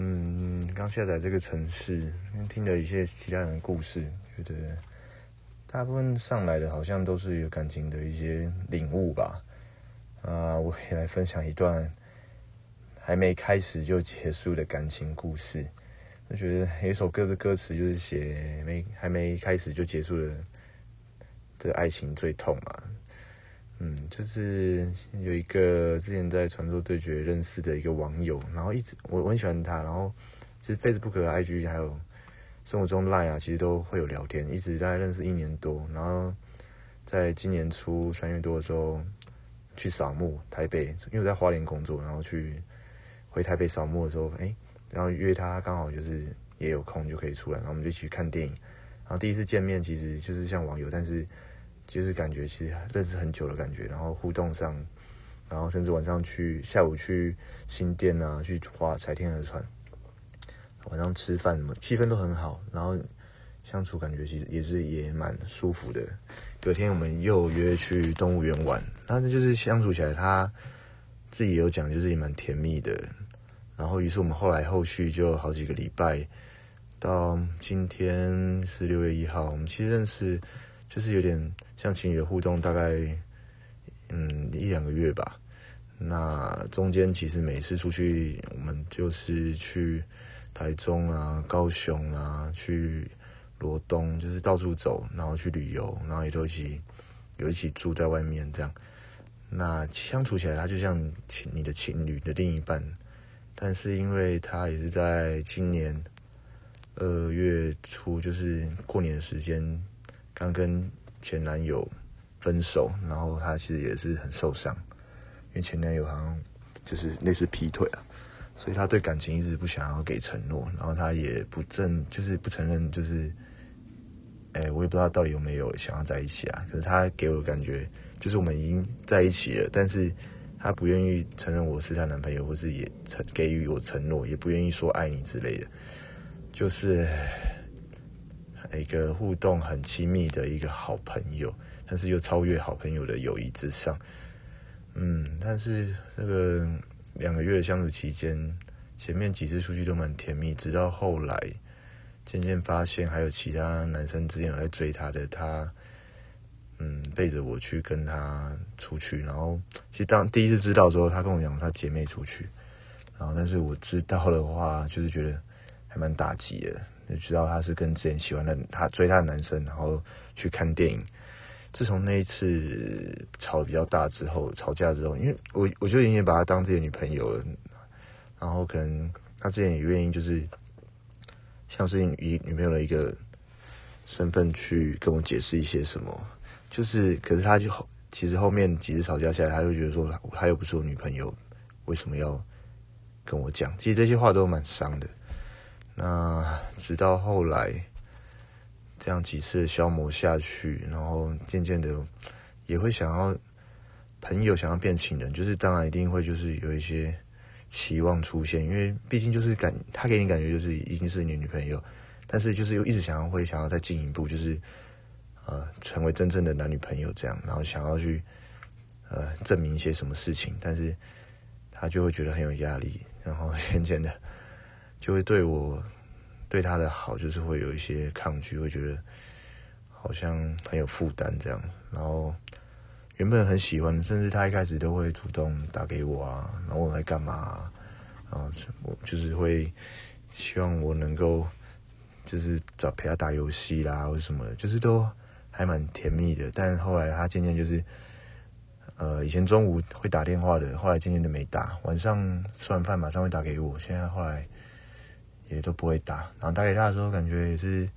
嗯，刚下载这个城市，听了一些其他人的故事，觉得大部分上来的好像都是有感情的一些领悟吧。啊，我也来分享一段还没开始就结束的感情故事。我觉得有一首歌的歌词就是写没还没开始就结束了，这爱情最痛嘛。嗯，就是有一个之前在传说对决认识的一个网友，然后一直我我很喜欢他，然后其实 Facebook、IG 还有生活中 Line 啊，其实都会有聊天，一直大概认识一年多，然后在今年初三月多的时候去扫墓台北，因为我在花莲工作，然后去回台北扫墓的时候，哎，然后约他刚好就是也有空就可以出来，然后我们就一起看电影，然后第一次见面其实就是像网友，但是。就是感觉其实认识很久的感觉，然后互动上，然后甚至晚上去下午去新店啊，去划彩天鹅船，晚上吃饭什么，气氛都很好，然后相处感觉其实也是也蛮舒服的。隔天我们又约去动物园玩，那那就是相处起来，他自己有讲就是也蛮甜蜜的。然后于是我们后来后续就好几个礼拜，到今天是六月一号，我们其实认识。就是有点像情侣的互动，大概嗯一两个月吧。那中间其实每次出去，我们就是去台中啊、高雄啊、去罗东，就是到处走，然后去旅游，然后也都一起有一起住在外面这样。那相处起来，他就像情你的情侣的另一半。但是因为他也是在今年二月初，就是过年的时间。刚跟前男友分手，然后他其实也是很受伤，因为前男友好像就是类似劈腿啊，所以他对感情一直不想要给承诺，然后他也不正，就是不承认，就是，哎，我也不知道到底有没有想要在一起啊。可是他给我的感觉，就是我们已经在一起了，但是他不愿意承认我是他男朋友，或是也承给予我承诺，也不愿意说爱你之类的，就是。一个互动很亲密的一个好朋友，但是又超越好朋友的友谊之上。嗯，但是这个两个月的相处期间，前面几次出去都蛮甜蜜，直到后来渐渐发现还有其他男生之前有在追她的，她嗯背着我去跟他出去，然后其实当第一次知道之后，她跟我讲她姐妹出去，然后但是我知道的话，就是觉得还蛮打击的。就知道他是跟之前喜欢的他追他的男生，然后去看电影。自从那一次吵比较大之后，吵架之后，因为我我就已经把他当自己的女朋友了，然后可能他之前也愿意就是像是以女朋友的一个身份去跟我解释一些什么，就是可是他就其实后面几次吵架下来，他就觉得说他又不是我女朋友，为什么要跟我讲？其实这些话都蛮伤的。那直到后来，这样几次消磨下去，然后渐渐的也会想要朋友想要变情人，就是当然一定会就是有一些期望出现，因为毕竟就是感他给你感觉就是已经是你女朋友，但是就是又一直想要会想要再进一步，就是呃成为真正的男女朋友这样，然后想要去呃证明一些什么事情，但是他就会觉得很有压力，然后 渐渐的。就会对我对他的好，就是会有一些抗拒，会觉得好像很有负担这样。然后原本很喜欢，甚至他一开始都会主动打给我啊，然后我在干嘛，然后我就是会希望我能够就是找陪他打游戏啦，或者什么的，就是都还蛮甜蜜的。但后来他渐渐就是，呃，以前中午会打电话的，后来渐渐都没打。晚上吃完饭马上会打给我，现在后来。也都不会打，然后打给他的时候，感觉也是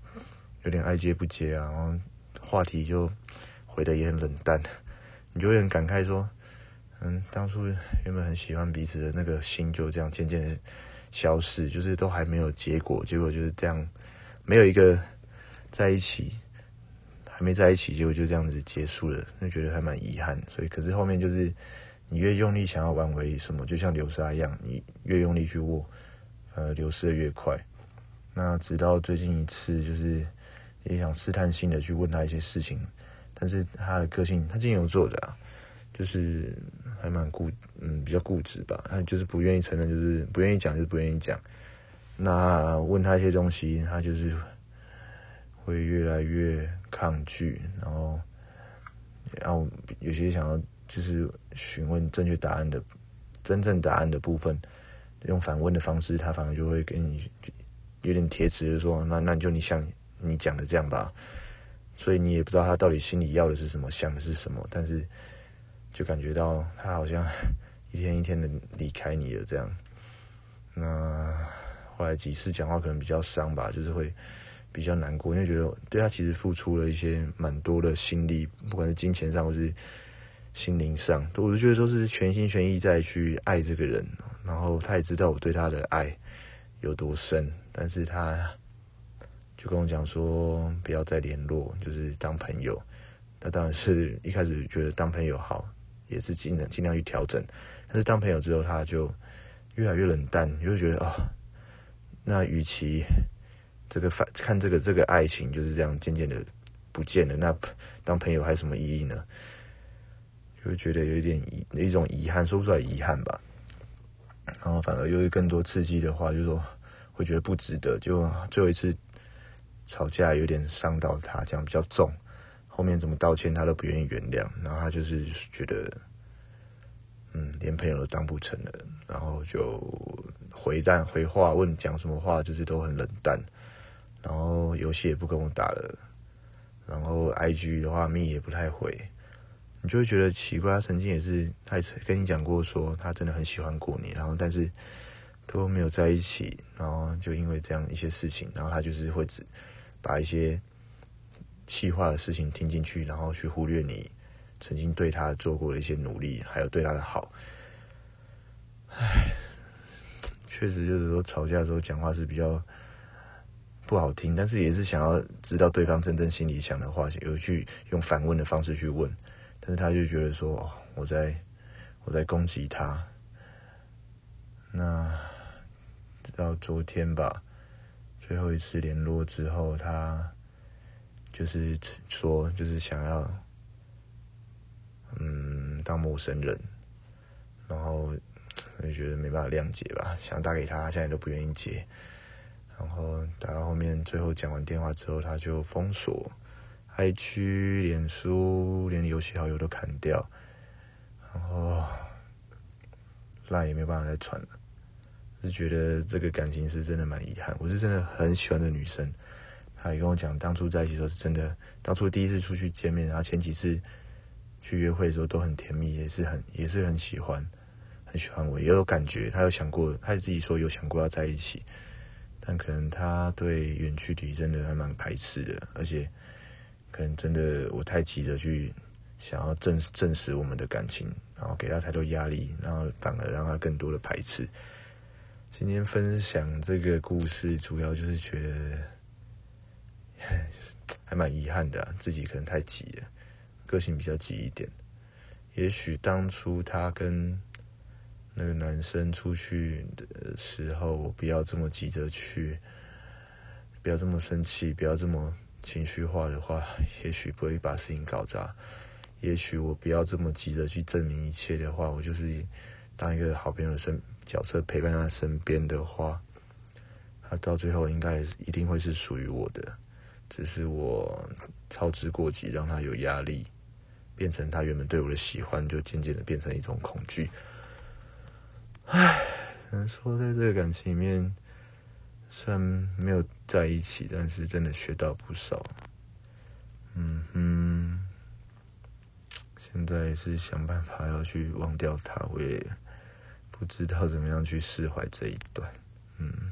有点爱接不接啊，然后话题就回的也很冷淡，你就会很感慨说，嗯，当初原本很喜欢彼此的那个心就这样渐渐消失，就是都还没有结果，结果就是这样，没有一个在一起，还没在一起，结果就这样子结束了，就觉得还蛮遗憾。所以，可是后面就是你越用力想要挽回什么，就像流沙一样，你越用力去握。呃，流失的越快，那直到最近一次，就是也想试探性的去问他一些事情，但是他的个性，他金牛座的，就是还蛮固，嗯，比较固执吧，他就是不愿意承认，就是不愿意讲，就是不愿意讲。那问他一些东西，他就是会越来越抗拒，然后，然后有些想要就是询问正确答案的真正答案的部分，用反问的方式，他反而就会跟你有点铁齿的说，那那就你像你讲的这样吧，所以你也不知道他到底心里要的是什么，想的是什么，但是就感觉到他好像一天一天的离开你了这样，那。后来几次讲话可能比较伤吧，就是会比较难过，因为觉得对他其实付出了一些蛮多的心力，不管是金钱上或是心灵上，我就觉得都是全心全意在去爱这个人。然后他也知道我对他的爱有多深，但是他就跟我讲说不要再联络，就是当朋友。那当然是一开始觉得当朋友好，也是尽量尽量去调整。但是当朋友之后，他就越来越冷淡，就会觉得哦。那与其这个反看这个这个爱情就是这样渐渐的不见了，那当朋友还有什么意义呢？就会觉得有一点遗一种遗憾，说不出来遗憾吧。然后反而又有更多刺激的话，就说会觉得不值得。就最后一次吵架有点伤到他，这样比较重。后面怎么道歉他都不愿意原谅，然后他就是觉得，嗯，连朋友都当不成了，然后就。回淡回话问讲什么话就是都很冷淡，然后游戏也不跟我打了，然后 I G 的话密也不太回，你就会觉得奇怪。他曾经也是，他也跟你讲过说他真的很喜欢过你，然后但是都没有在一起，然后就因为这样一些事情，然后他就是会只把一些气话的事情听进去，然后去忽略你曾经对他做过的一些努力，还有对他的好，唉。确实就是说，吵架的时候讲话是比较不好听，但是也是想要知道对方真正心里想的话，有去用反问的方式去问，但是他就觉得说，我在我在攻击他。那到昨天吧，最后一次联络之后，他就是说，就是想要嗯当陌生人，然后我。就觉得没办法谅解吧，想打给他，他现在都不愿意接。然后打到后面，最后讲完电话之后，他就封锁，IG、脸书，连游戏好友都砍掉。然后那也没办法再传了。是觉得这个感情是真的蛮遗憾。我是真的很喜欢的女生，她也跟我讲，当初在一起时候是真的，当初第一次出去见面，然后前几次去约会的时候都很甜蜜，也是很也是很喜欢。很喜欢我，也有感觉。她有想过，她自己说有想过要在一起，但可能他对远距离真的还蛮排斥的，而且可能真的我太急着去想要证证 实我们的感情，然后给他太多压力，然后反而让他更多的排斥。今天分享这个故事，主要就是觉得还蛮遗憾的，自己可能太急了，个性比较急一点。也许当初他跟那个男生出去的时候，我不要这么急着去，不要这么生气，不要这么情绪化的话，也许不会把事情搞砸。也许我不要这么急着去证明一切的话，我就是当一个好朋友的身角色陪伴他身边的话，他到最后应该一定会是属于我的。只是我操之过急，让他有压力，变成他原本对我的喜欢，就渐渐的变成一种恐惧。唉，只能说在这个感情里面，虽然没有在一起，但是真的学到不少。嗯哼，现在是想办法要去忘掉他，我也不知道怎么样去释怀这一段。嗯。